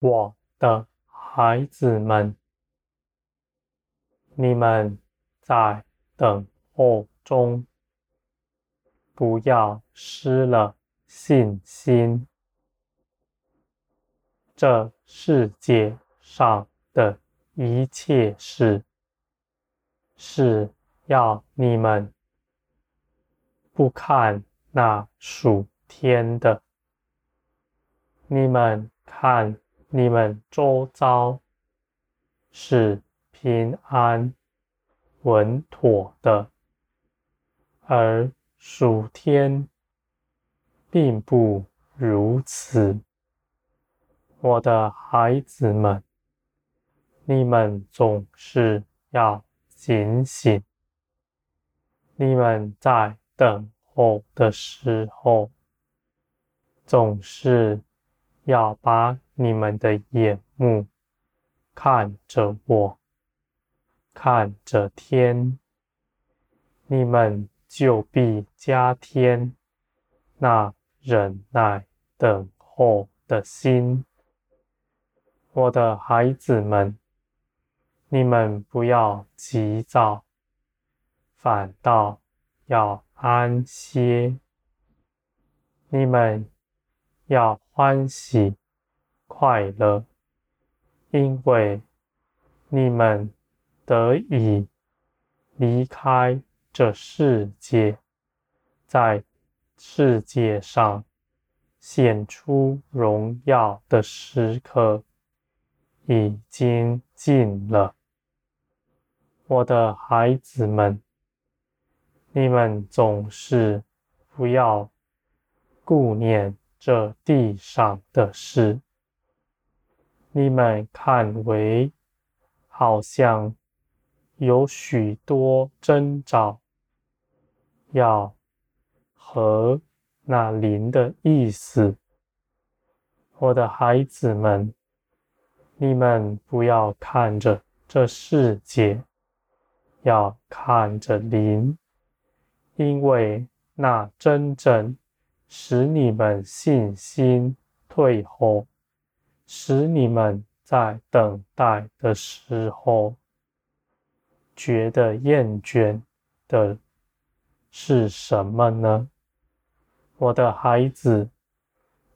我的孩子们，你们在等候中，不要失了信心。这世界上的一切事，是要你们不看那属天的，你们看你们周遭是平安稳妥的，而属天并不如此。我的孩子们，你们总是要警醒。你们在等候的时候，总是要把你们的眼目看着我，看着天，你们就必加添那忍耐等候的心。我的孩子们，你们不要急躁，反倒要安歇。你们要欢喜快乐，因为你们得以离开这世界，在世界上显出荣耀的时刻。已经近了，我的孩子们，你们总是不要顾念这地上的事。你们看为好像有许多征兆，要和那灵的意思，我的孩子们。你们不要看着这世界，要看着灵，因为那真正使你们信心退后，使你们在等待的时候觉得厌倦的是什么呢？我的孩子，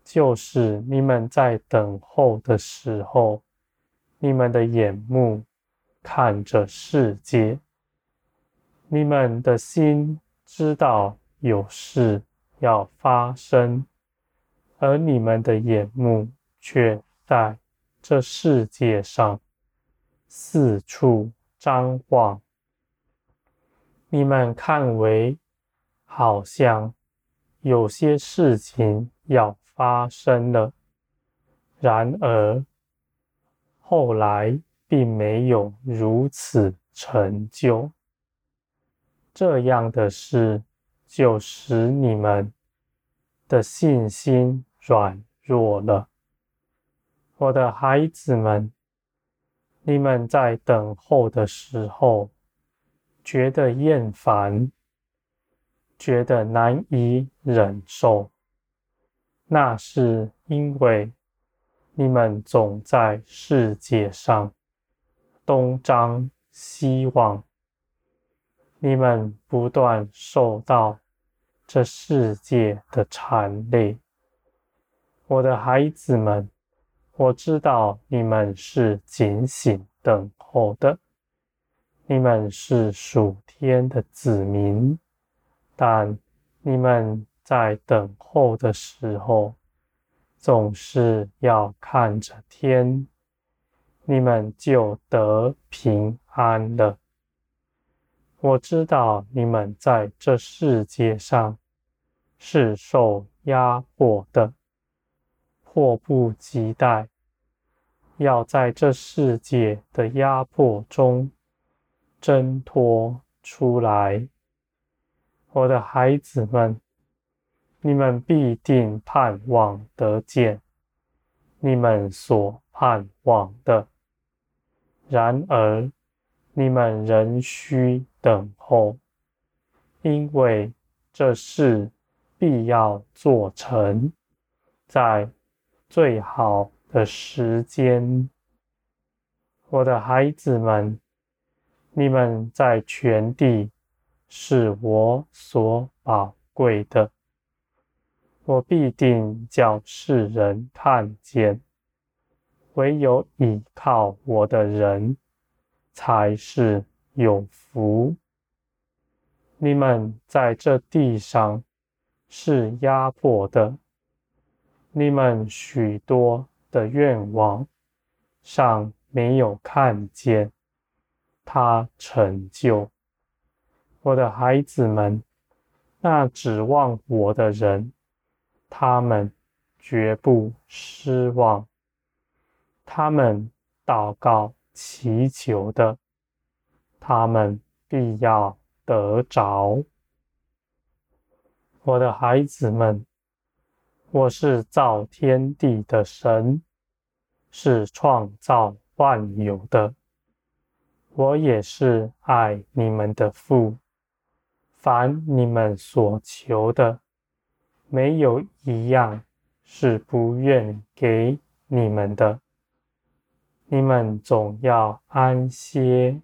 就是你们在等候的时候。你们的眼目看着世界，你们的心知道有事要发生，而你们的眼目却在这世界上四处张望。你们看为好像有些事情要发生了，然而，后来并没有如此成就，这样的事就使你们的信心软弱了。我的孩子们，你们在等候的时候觉得厌烦，觉得难以忍受，那是因为。你们总在世界上东张西望，你们不断受到这世界的缠累。我的孩子们，我知道你们是警醒等候的，你们是属天的子民，但你们在等候的时候，总是要看着天，你们就得平安了。我知道你们在这世界上是受压迫的，迫不及待要在这世界的压迫中挣脱出来。我的孩子们。你们必定盼望得见你们所盼望的，然而你们仍需等候，因为这事必要做成，在最好的时间。我的孩子们，你们在全地是我所宝贵的，我必定叫世人看见，唯有倚靠我的人才是有福。你们在这地上是压迫的，你们许多的愿望尚没有看见他成就。我的孩子们，那指望我的人，他们绝不失望。他们祷告祈求的，他们必要得着。我的孩子们，我是造天地的神，是创造万有的。我也是爱你们的父。凡你们所求的，没有一样是不愿给你们的。你们总要安歇。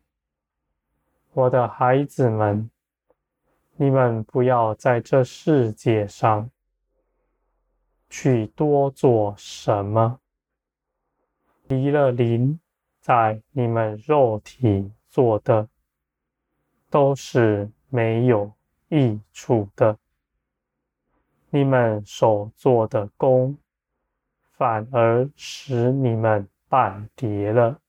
我的孩子们，你们不要在这世界上去多做什么，离了灵，在你们肉体做的，都是没有益处的。你们所做的功，反而使你们半跌了，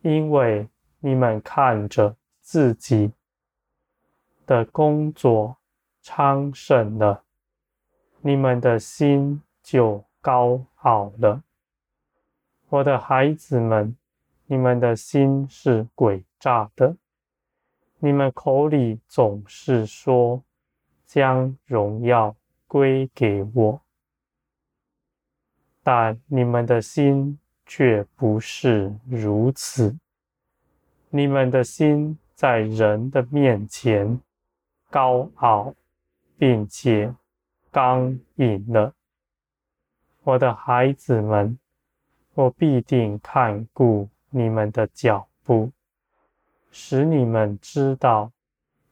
因为你们看着自己的工作昌盛了，你们的心就高傲了。我的孩子们，你们的心是诡诈的。你们口里总是说，将荣耀归给我，但你们的心却不是如此。你们的心在人的面前高傲，并且刚硬了。我的孩子们，我必定看顾你们的脚步。使你们知道，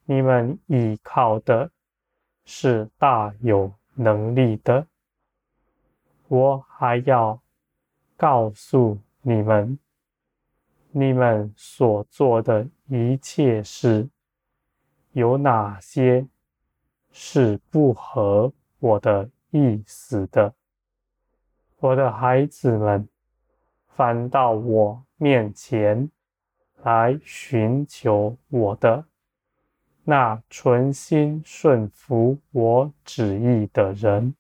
你们依靠的是大有能力的。我还要告诉你们，你们所做的一切事，有哪些是不合我的意思的？我的孩子们，翻到我面前。来寻求我的，那存心顺服我旨意的人，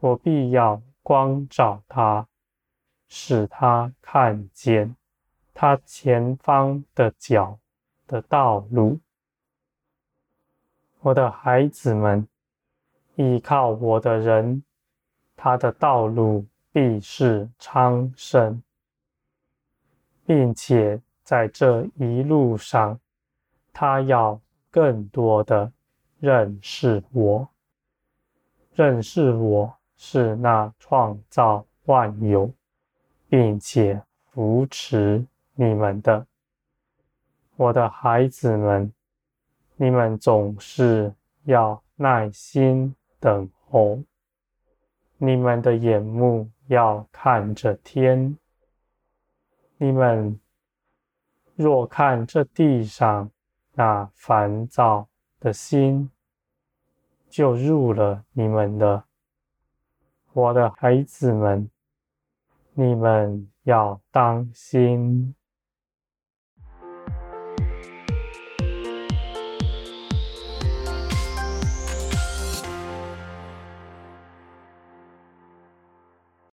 我必要光照他，使他看见他前方的脚的道路。我的孩子们，依靠我的人，他的道路必是昌盛，并且。在这一路上，他要更多的认识我，认识我是那创造万有，并且扶持你们的。我的孩子们，你们总是要耐心等候，你们的眼目要看着天，你们。若看这地上那烦躁的心，就入了你们的，我的孩子们，你们要当心。